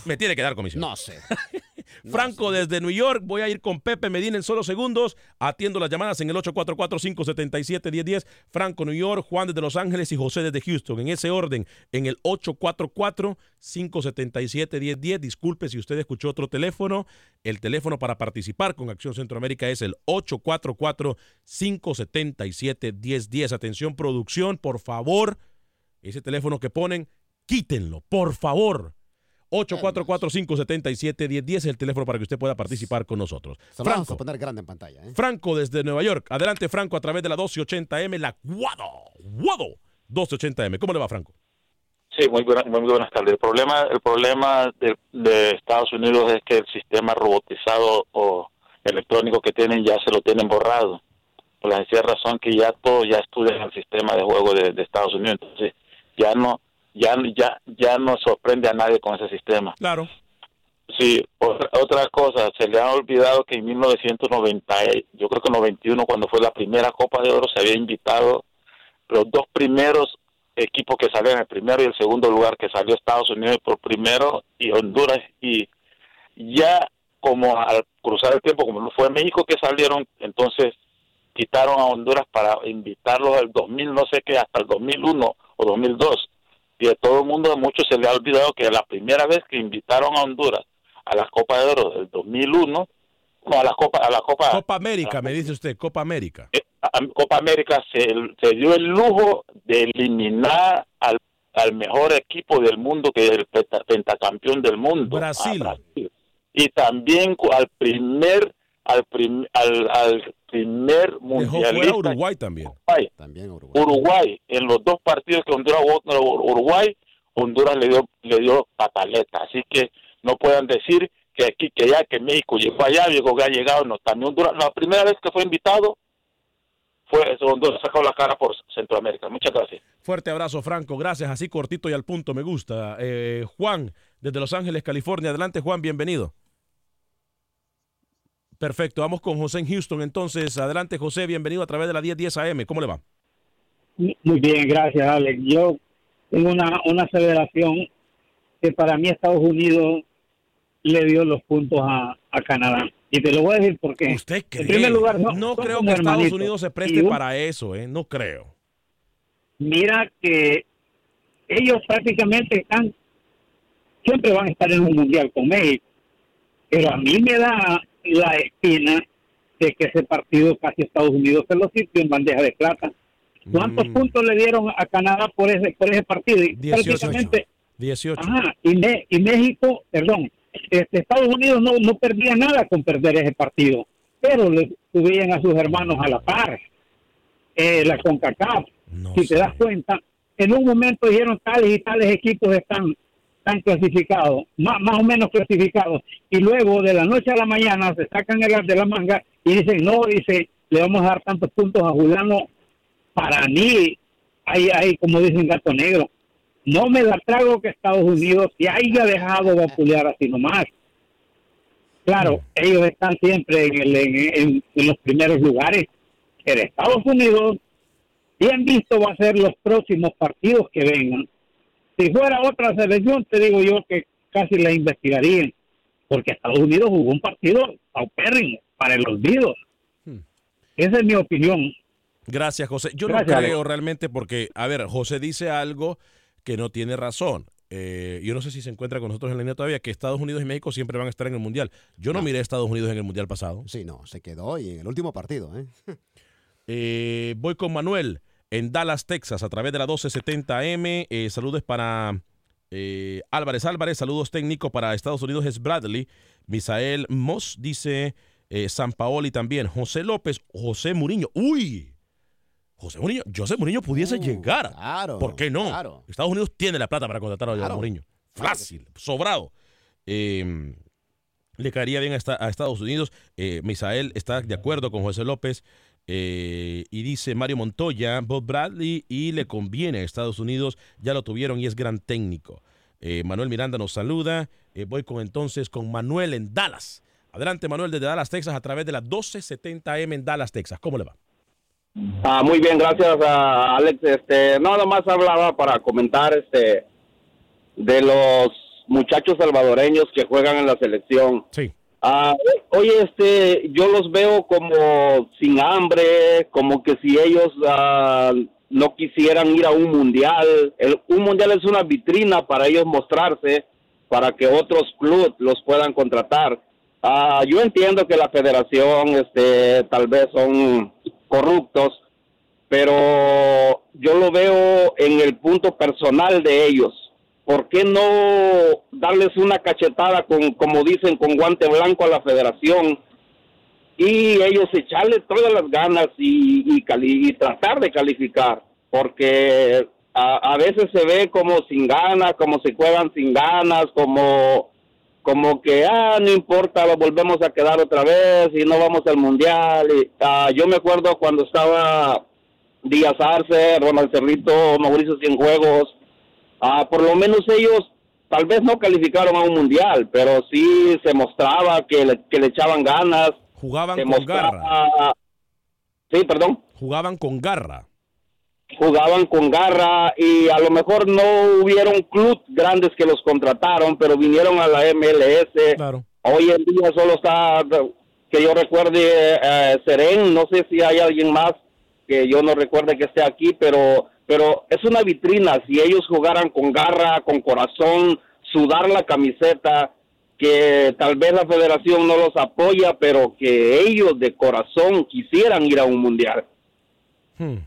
Me tiene que dar comisión. No sé. Franco desde New York. Voy a ir con Pepe Medina en solo segundos. Atiendo las llamadas en el 844-577-1010. Franco, New York. Juan desde Los Ángeles y José desde Houston. En ese orden, en el 844-577-1010. Disculpe si usted escuchó otro teléfono. El teléfono para participar con Acción Centroamérica es el 844-577-1010. Atención, producción, por favor. Ese teléfono que ponen, quítenlo, por favor. 844-577-1010 es el teléfono para que usted pueda participar con nosotros. Franco, vamos a poner grande en pantalla. ¿eh? Franco desde Nueva York. Adelante, Franco, a través de la 1280M, la Guado, Guado 1280M. ¿Cómo le va, Franco? Sí, muy, muy buenas tardes. El problema, el problema de, de, Estados Unidos es que el sistema robotizado o electrónico que tienen ya se lo tienen borrado. Por la sencilla razón que ya todos ya estudian el sistema de juego de, de Estados Unidos. Entonces, ya no ya ya ya no sorprende a nadie con ese sistema. Claro. Sí, otra, cosa, se le ha olvidado que en 1990, yo creo que en 91 cuando fue la primera Copa de Oro se había invitado los dos primeros equipos que salieron, el primero y el segundo lugar que salió Estados Unidos por primero y Honduras y ya como al cruzar el tiempo como no fue México que salieron, entonces quitaron a Honduras para invitarlos al 2000 no sé qué hasta el 2001 o 2002 y a todo el mundo, a muchos se le ha olvidado que la primera vez que invitaron a Honduras a la Copa de Oro del 2001 No, a la Copa, a la Copa, Copa América, me dice usted, Copa América. a- Copa América se, se dio el lujo de eliminar al, al mejor equipo del mundo, que es el penta- pentacampeón del mundo. Brasil. Brasil. Y también al primer, al, prim- al, al primer Dejó fuera mundialista Uruguay también. Uruguay. También Uruguay. Uruguay, en los dos partidos que Honduras jugó contra Uruguay, Honduras le dio, le dio pataleta. Así que no puedan decir que aquí, que ya que México llegó allá, llegó que ha llegado, no, también Honduras, la primera vez que fue invitado fue Honduras, sacó la cara por Centroamérica. Muchas gracias. Fuerte abrazo, Franco. Gracias. Así cortito y al punto, me gusta. Eh, Juan, desde Los Ángeles, California. Adelante, Juan, bienvenido. Perfecto. Vamos con José en Houston. Entonces, adelante, José, bienvenido a través de la 1010 AM. ¿Cómo le va? Muy bien, gracias, Alex. Yo tengo una, una aseveración que para mí Estados Unidos le dio los puntos a, a Canadá. Y te lo voy a decir porque, ¿Usted cree? en primer lugar, no, no, son creo que Estados. Unidos se preste un- para eso, ¿eh? No creo. Mira que ellos prácticamente están, siempre van a estar en un mundial con México. Pero a mí me da la espina de que ese partido casi Estados Unidos se lo sirvió en bandeja de plata. ¿Cuántos puntos le dieron a Canadá por ese por ese partido? Y 18. prácticamente 18. Ajá, y, Me- y México, perdón, este, Estados Unidos no, no perdía nada con perder ese partido, pero le subían a sus hermanos a la par. Eh, la CONCACAF, si te das cuenta, en un momento dijeron tales y tales equipos están, están clasificados, más, más o menos clasificados, y luego de la noche a la mañana se sacan el de la manga y dicen, no, dice, le vamos a dar tantos puntos a Juliano, para mí, hay, hay como dicen gato negro, no me la trago que Estados Unidos se haya dejado vapulear así nomás. Claro, ellos están siempre en, el- en- en- en los primeros lugares, pero Estados Unidos, bien visto va a ser los próximos partidos que vengan. Si fuera otra selección, te digo yo que casi la investigarían, porque Estados Unidos jugó un partido paupérrimo para el olvido. Esa es mi opinión. Gracias, José. Yo Gracias, no creo Alex. realmente porque, a ver, José dice algo que no tiene razón. Eh, yo no sé si se encuentra con nosotros en la línea todavía, que Estados Unidos y México siempre van a estar en el Mundial. Yo no, miré a Estados Unidos en el Mundial pasado. Sí, no, se quedó y en el último partido, ¿eh? Eh, voy con Manuel en Dallas, Texas, a través de la 1270M. Eh, saludos para eh, Álvarez Álvarez, saludos técnicos para Estados Unidos es Bradley. Misael Moss dice eh, San Paoli también. José López, José Muriño. ¡Uy! José Mourinho, José Mourinho pudiese llegar. Uh, Claro. ¿Por qué no? claro. Estados Unidos tiene la plata para contratar a Claro. Mourinho. Fácil, sobrado. Eh, le caería bien a, esta- a Estados Unidos. Misael está de acuerdo con José López. Eh, y dice Mario Montoya, Bob Bradley, y le conviene a Estados Unidos. Ya lo tuvieron y es gran técnico. Eh, Manuel Miranda nos saluda. Eh, voy con entonces con Manuel en Dallas. Adelante, Manuel, desde Dallas, Texas, a través de la 1270M en Dallas, Texas. ¿Cómo le va? Ah, muy bien, gracias a Alex. Este, nada más hablaba para comentar este de los muchachos salvadoreños que juegan en la selección. Sí. Ah, oye, este, yo los veo como sin hambre, como que si ellos ah, no quisieran ir a un mundial. El- un mundial es una vitrina para ellos mostrarse, para que otros clubes los puedan contratar. Ah, yo entiendo que la federación, este, tal vez son corruptos, pero yo lo veo en el punto personal de ellos. ¿Por qué no darles una cachetada con, como dicen, con guante blanco a la federación y ellos echarle todas las ganas y, y, cali- y tratar de calificar? Porque a, veces se ve como sin ganas, como se juegan sin ganas, como como que, ah, no importa, lo volvemos a quedar otra vez y no vamos al mundial. Y, ah, yo me acuerdo cuando estaba Díaz Arce, Ronald Cerrito, Mauricio Cienjuegos, ah, por lo menos ellos tal vez no calificaron a un mundial, pero sí se mostraba que le, que le echaban ganas. Jugaban con mostraba- garra. Sí, perdón. Jugaban con garra. jugaban con garra y a lo mejor no hubieron clubes grandes que los contrataron, pero vinieron a la MLS. Hoy en día solo está, que yo recuerde, eh, Seren, no sé si hay alguien más que yo no recuerde que esté aquí, pero, pero es una vitrina. Si ellos jugaran con garra, con corazón, sudar la camiseta, que tal vez la federación no los apoya, pero que ellos de corazón quisieran ir a un mundial. Hmm.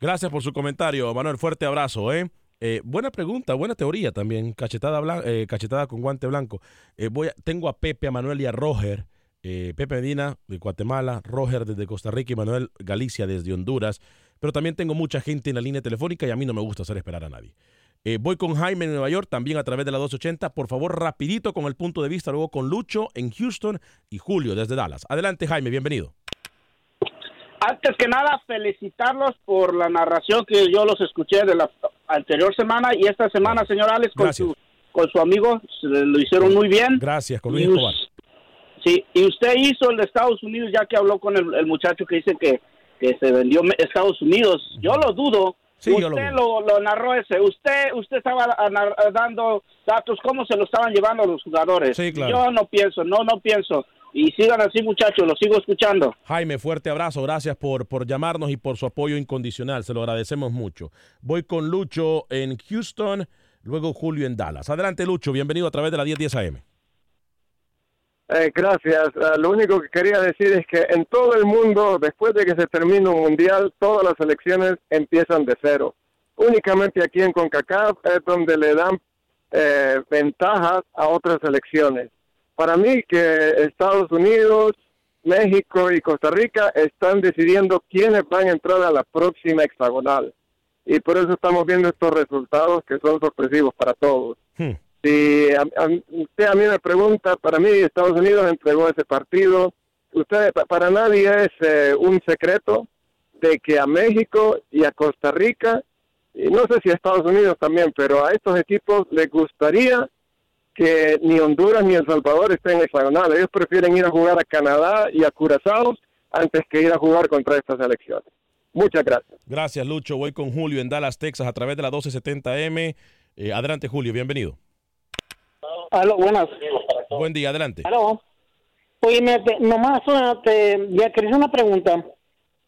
Gracias por su comentario, Manuel. Fuerte abrazo, ¿eh? Eh, buena pregunta, buena teoría también. Cachetada, eh, cachetada con guante blanco. Eh, voy a- tengo a Pepe, a Manuel y a Roger. Eh, Pepe Medina de Guatemala, Roger desde Costa Rica y Manuel Galicia desde Honduras. Pero también tengo mucha gente en la línea telefónica y a mí no me gusta hacer esperar a nadie. Eh, voy con Jaime en Nueva York, también a través de la 280. Por favor, rapidito con el punto de vista, luego con Lucho en Houston y Julio desde Dallas. Adelante, Jaime, bienvenido. Antes que nada, felicitarlos por la narración que yo los escuché de la anterior semana y esta semana, señor Alex, con Gracias. su, con su amigo, se lo hicieron muy bien. Gracias, con Luis Escobar. Sí, y usted hizo el de Estados Unidos, ya que habló con el, el muchacho que dice que, que se vendió Estados Unidos. Yo lo dudo. Sí, usted yo lo lo, lo narró ese. Usted usted estaba a- nar- dando datos, cómo se lo estaban llevando los jugadores. Sí, claro. Yo no pienso, no, no pienso. Y sigan así, muchachos, lo sigo escuchando. Jaime, fuerte abrazo, gracias por, por llamarnos y por su apoyo incondicional, se lo agradecemos mucho. Voy con Lucho en Houston, luego Julio en Dallas. Adelante Lucho, bienvenido a través de la 1010 AM. Eh, gracias. Ah, lo único que quería decir es que en todo el mundo, después de que se termine un mundial, todas las elecciones empiezan de cero. Únicamente aquí en CONCACAF es donde le dan eh, ventajas a otras elecciones. Para mí que Estados Unidos, México y Costa Rica están decidiendo quiénes van a entrar a la próxima hexagonal. Y por eso estamos viendo estos resultados que son sorpresivos para todos. Si a, usted a mí me pregunta, para mí Estados Unidos entregó ese partido. Usted, pa- para nadie es eh, un secreto de que a México y a Costa Rica, y no sé si a Estados Unidos también, pero a estos equipos les gustaría que ni Honduras ni El Salvador estén hexagonal. Ellos prefieren ir a jugar a Canadá y a Curazao antes que ir a jugar contra estas elecciones. Muchas gracias. Gracias Lucho, voy con Julio en Dallas, Texas, a través de la 1270M. Eh, adelante Julio, bienvenido. Aló, buenas. Buen día, adelante. Aló. Oye, nomás eh, te, ya quería hacer una pregunta.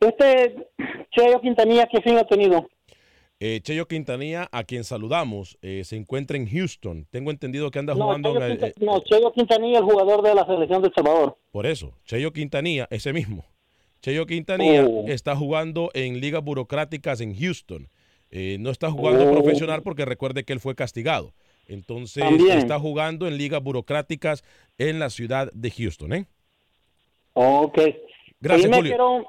Este Cheyo Quintanilla, ¿qué fin ha tenido? Eh, Cheyo Quintanilla, a quien saludamos, eh, se encuentra en Houston. Tengo entendido que anda No, jugando Cheyo en el- eh, no, Cheyo Quintanilla, el jugador de la selección de El Salvador. Por eso, Cheyo Quintanilla, ese mismo. Cheyo Quintanilla Oh. está jugando en ligas burocráticas en Houston. No está jugando Oh. profesional porque recuerde que él fue castigado. Entonces También. está jugando en ligas burocráticas en la ciudad de Houston. ¿eh? Ok. Gracias, Julio. Quiero,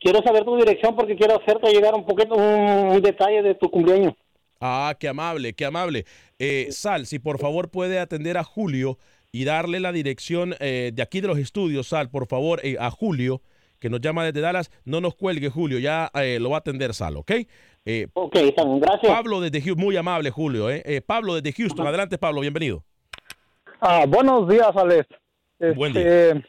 quiero saber tu dirección porque quiero hacerte llegar un poquito un, un detalle de tu cumpleaños. Ah, qué amable, qué amable. Eh, Sal, si por favor puede atender a Julio y darle la dirección eh, de aquí de los estudios, Sal, por favor, eh, a Julio, que nos llama desde Dallas. No nos cuelgue, Julio, ya eh, lo va a atender Sal, ¿ok? Eh, ok, gracias. Pablo desde Houston, muy amable, Julio. ¿eh? Eh, Pablo desde Houston, adelante, Pablo, bienvenido. Ah, buenos días, Alex. Buen Este,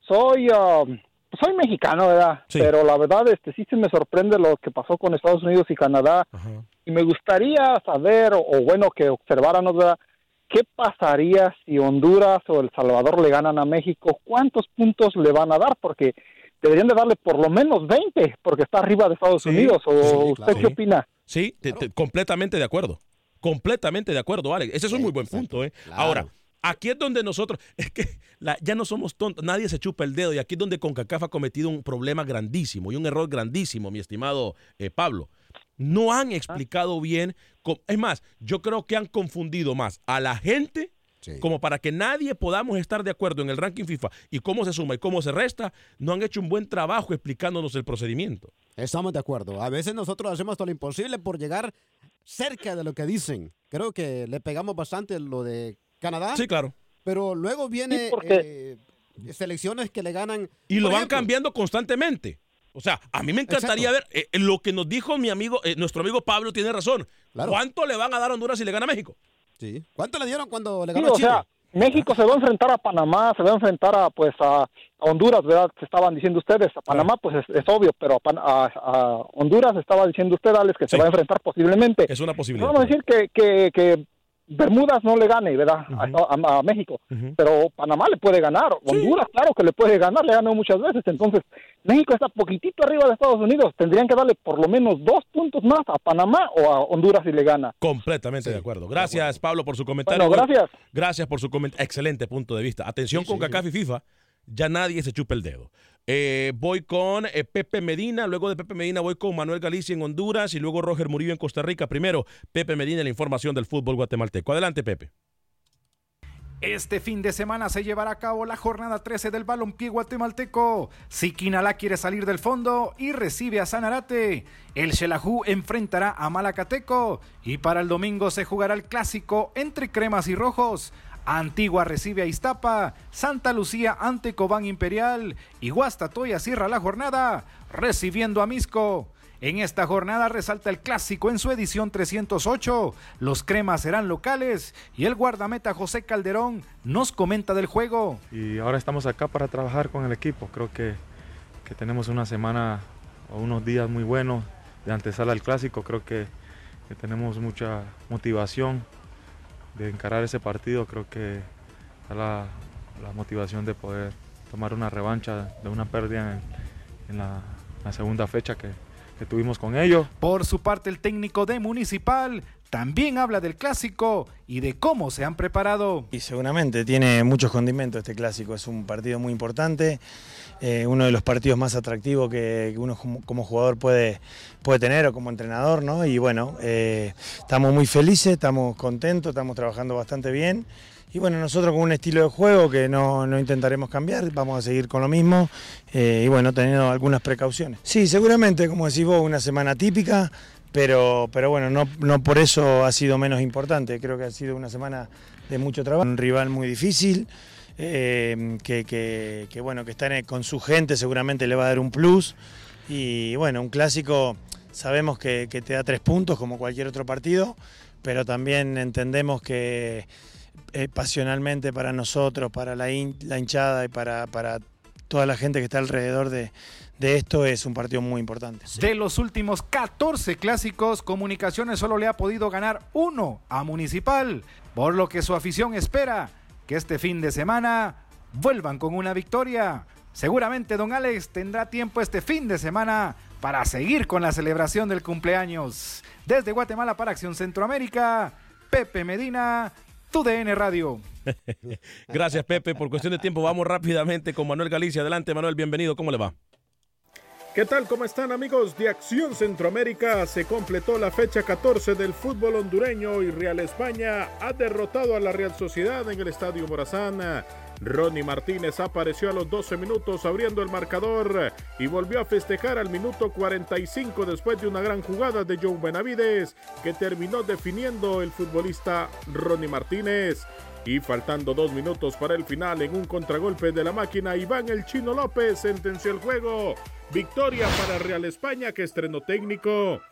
Soy, pues soy mexicano, ¿verdad? Pero la verdad, este, sí se me sorprende lo que pasó con Estados Unidos y Canadá. Y me gustaría saber, o, o bueno, que observáramos, ¿verdad? ¿Qué pasaría si Honduras o El Salvador le ganan a México? ¿Cuántos puntos le van a dar? Porque deberían de darle por lo menos 20, porque está arriba de Estados Sí, Unidos. ¿O sí, usted claro. qué opina? Sí, te- te- completamente de acuerdo. Completamente de acuerdo, Alex. Ese es un muy buen punto. ¿eh? Ahora, aquí es donde nosotros, es que la- ya no somos tontos, nadie se chupa el dedo y aquí es donde CONCACAF ha cometido un problema grandísimo y un error grandísimo, mi estimado eh, Pablo. No han explicado bien, es más, yo creo que han confundido más a la gente como para que nadie podamos estar de acuerdo en el ranking FIFA y cómo se suma y cómo se resta, no han hecho un buen trabajo explicándonos el procedimiento. Estamos de acuerdo. A veces nosotros hacemos todo lo imposible por llegar cerca de lo que dicen. Creo que le pegamos bastante lo de Canadá. Sí, claro. Pero luego viene porque- eh, selecciones que le ganan. Y lo van ejemplo, cambiando constantemente. O sea, a mí me encantaría ver eh, lo que nos dijo mi amigo, eh, nuestro amigo Pablo tiene razón. ¿Cuánto le van a dar a Honduras si le gana a México? Sí. ¿Cuánto le dieron cuando le Sí, ganó a o Chile? sea, México se va a enfrentar a Panamá, se va a enfrentar a pues a, Honduras, ¿verdad? Se estaban diciendo ustedes. A Panamá, pues es, es obvio, pero a, Pan- a- a Honduras estaba diciendo usted, Alex, que se va a enfrentar posiblemente. Es una posibilidad. Vamos a decir que, que, que Bermudas no le gane, ¿verdad? a, a- a México. Pero Panamá le puede ganar. Honduras, claro que le puede ganar, le ganó muchas veces. Entonces, México está poquitito arriba de Estados Unidos. Tendrían que darle por lo menos dos puntos más a Panamá o a Honduras si le gana. Completamente de acuerdo. Gracias, Pablo, por su comentario. Bueno, gracias. Gracias por su comentario. Excelente punto de vista. Atención con CACAF y FIFA. Ya nadie se chupa el dedo. Eh, voy con eh, Pepe Medina, luego de Pepe Medina voy con Manuel Galicia en Honduras y luego Roger Murillo en Costa Rica. Primero, Pepe Medina, la información del fútbol guatemalteco. Adelante, Pepe. Este fin de semana se llevará a cabo la jornada 13 del balompié guatemalteco. Siquinalá quiere salir del fondo y recibe a Sanarate. El Xelajú enfrentará a Malacateco y para el domingo se jugará el clásico entre cremas y rojos. Antigua recibe a Iztapa, Santa Lucía ante Cobán Imperial y Guastatoya cierra la jornada recibiendo a Misco. En esta jornada resalta el clásico en su edición 308. Los cremas serán locales y el guardameta José Calderón nos comenta del juego. y ahora estamos acá para trabajar con el equipo. Creo que, que tenemos una semana o unos días muy buenos de antesala al clásico. Creo que, que tenemos mucha motivación de encarar ese partido. Creo que da la, la motivación de poder tomar una revancha de una pérdida en, en la, la segunda fecha que, que tuvimos con ellos. Por su parte, el técnico de Municipal también habla del clásico y de cómo se han preparado. Y seguramente tiene muchos condimentos este clásico, es un partido muy importante, eh, uno de los partidos más atractivos que, uno como, como jugador puede, puede tener o como entrenador, ¿no? Y bueno, eh, estamos muy felices, estamos contentos, estamos trabajando bastante bien. Y bueno, nosotros con un estilo de juego que no, no intentaremos cambiar, vamos a seguir con lo mismo eh, y bueno, teniendo algunas precauciones. Sí, seguramente, como decís vos, una semana típica, pero, pero bueno, no, no por eso ha sido menos importante. Creo que ha sido una semana de mucho trabajo. Un rival muy difícil, eh, que, bueno, que está en- con su gente seguramente le va a dar un plus. Y bueno, un clásico sabemos que, te da tres puntos como cualquier otro partido, pero también entendemos que eh, pasionalmente para nosotros, para la, hin- la hinchada y para, toda la gente que está alrededor de, de esto es un partido muy importante. De los últimos 14 clásicos, Comunicaciones solo le ha podido ganar uno a Municipal, por lo que su afición espera que este fin de semana vuelvan con una victoria. Seguramente don Alex tendrá tiempo este fin de semana para seguir con la celebración del cumpleaños. Desde Guatemala para Acción Centroamérica, Pepe Medina, TUDN Radio. Gracias, Pepe. Por cuestión de tiempo, vamos rápidamente con Manuel Galicia. Adelante, Manuel, bienvenido. ¿Cómo le va? ¿Qué tal? ¿Cómo están amigos de Acción Centroamérica? Se completó la fecha 14 del fútbol hondureño y Real España ha derrotado a la Real Sociedad en el Estadio Morazán. Ronnie Martínez apareció a los 12 minutos abriendo el marcador y volvió a festejar al minuto 45 después de una gran jugada de Joe Benavides que terminó definiendo el futbolista Ronnie Martínez. Y faltando dos minutos para el final en un contragolpe de la máquina, Iván el Chino López sentenció el juego. Victoria para Real España que estrenó técnico.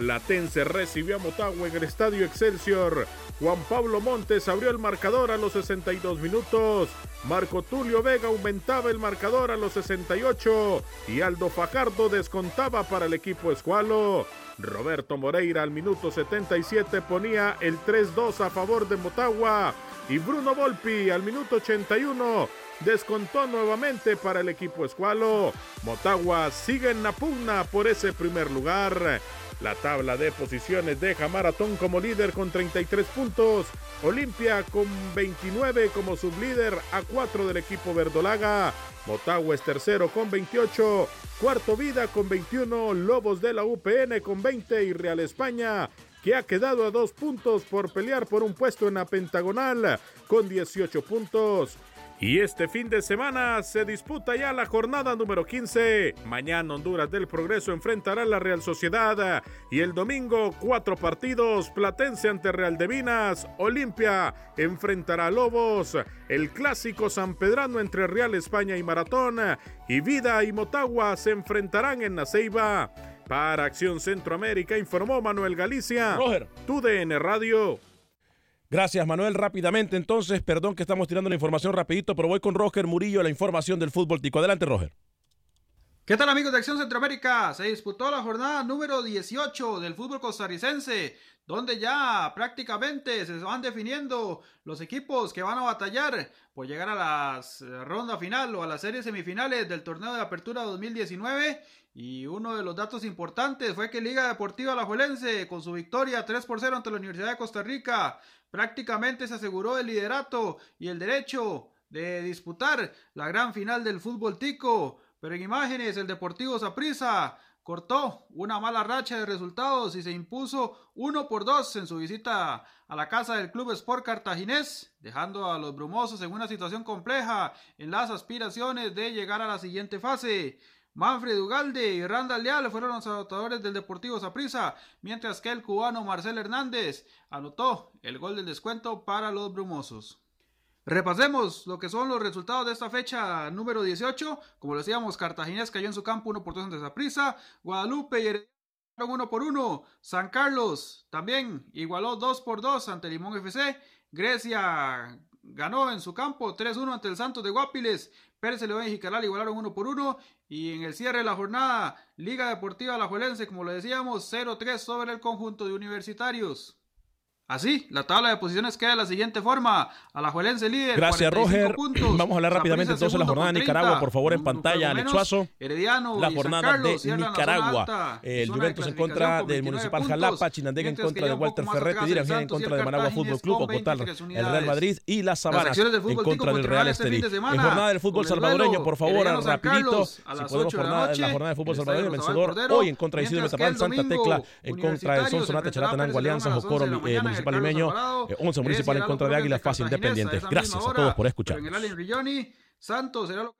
Platense recibió a Motagua en el Estadio Excelsior. Juan Pablo Montes abrió el marcador a los 62 minutos. Marco Tulio Vega aumentaba el marcador a los 68 y Aldo Fajardo descontaba para el equipo escualo. Roberto Moreira al minuto 77 ponía el 3-2 a favor de Motagua y Bruno Volpi al minuto 81 descontó nuevamente para el equipo escualo. Motagua sigue en la pugna por ese primer lugar. La tabla de posiciones deja Maratón como líder con 33 puntos, Olimpia con 29 como sublíder a 4 del equipo verdolaga, Motagua es tercero con 28, Cuarto Vida con 21, Lobos de la UPN con 20 y Real España que ha quedado a dos puntos por pelear por un puesto en la pentagonal con 18 puntos. Y este fin de semana se disputa ya la jornada número 15. Mañana Honduras del Progreso enfrentará a la Real Sociedad. Y el domingo cuatro partidos. Platense ante Real de Minas. Olimpia enfrentará a Lobos. El clásico San Pedrano entre Real España y Maratón. Y Vida y Motagua se enfrentarán en la Ceiba. Para Acción Centroamérica informó Manuel Galicia. Roger. TUDN Radio. Gracias, Manuel. Rápidamente, entonces, perdón que estamos tirando la información rapidito, pero voy con Roger Murillo, la información del fútbol tico. Adelante, Roger. ¿Qué tal amigos de Acción Centroamérica? Se disputó la jornada número 18 del fútbol costarricense, donde ya prácticamente se van definiendo los equipos que van a batallar por llegar a la eh, ronda final o a las series semifinales del torneo de apertura 2019. Y uno de los datos importantes fue que Liga Deportiva Alajuelense, con su victoria 3 por 0 ante la Universidad de Costa Rica, prácticamente se aseguró el liderato y el derecho de disputar la gran final del fútbol tico pero en imágenes, el Deportivo Saprissa cortó una mala racha de resultados y se impuso uno por dos en su visita a la casa del Club Sport Cartaginés, dejando a los brumosos en una situación compleja en las aspiraciones de llegar a la siguiente fase. Manfred Ugalde y Randall Leal fueron los anotadores del Deportivo Saprissa, mientras que el cubano Marcel Hernández anotó el gol del descuento para los brumosos. Repasemos lo que son los resultados de esta fecha número 18. Como decíamos, Cartaginés cayó en su campo 1 por 2 ante Zaprisa. Guadalupe y Herediano 1 por 1. San Carlos también igualó 2 por 2 ante Limón FC. Grecia ganó en su campo 3-1 ante el Santos de Guapiles. Pérez León y Jicaral igualaron 1 por 1. Y en el cierre de la jornada, Liga Deportiva Alajuelense, como lo decíamos, 0-3 sobre el conjunto de universitarios. Así, la tabla de posiciones queda de la siguiente forma. Alajuelense líder. Gracias, Roger. Vamos a hablar rápidamente entonces de la jornada de Nicaragua. Por favor, en pantalla, Alex Suazo. Herediano la jornada de Nicaragua. el Juventus en contra del Municipal Jalapa, Chinandega en contra de Walter Ferretti, Dirangén en contra de Managua Fútbol Club, Ocotal, el Real Madrid y las Sabanas en contra del Real Estelí. En jornada del fútbol salvadoreño, por favor, rapidito. Si podemos jornada, la jornada de fútbol salvadoreño, vencedor hoy en contra de Isidro Metapán, Santa Tecla en contra de Sonsonate, Chalatenango, Alianza, Jocoro, Municipal Limeño, 11 Municipal en contra de Águila, Fácil Independiente. Gracias a todos por escuchar. Santos era lo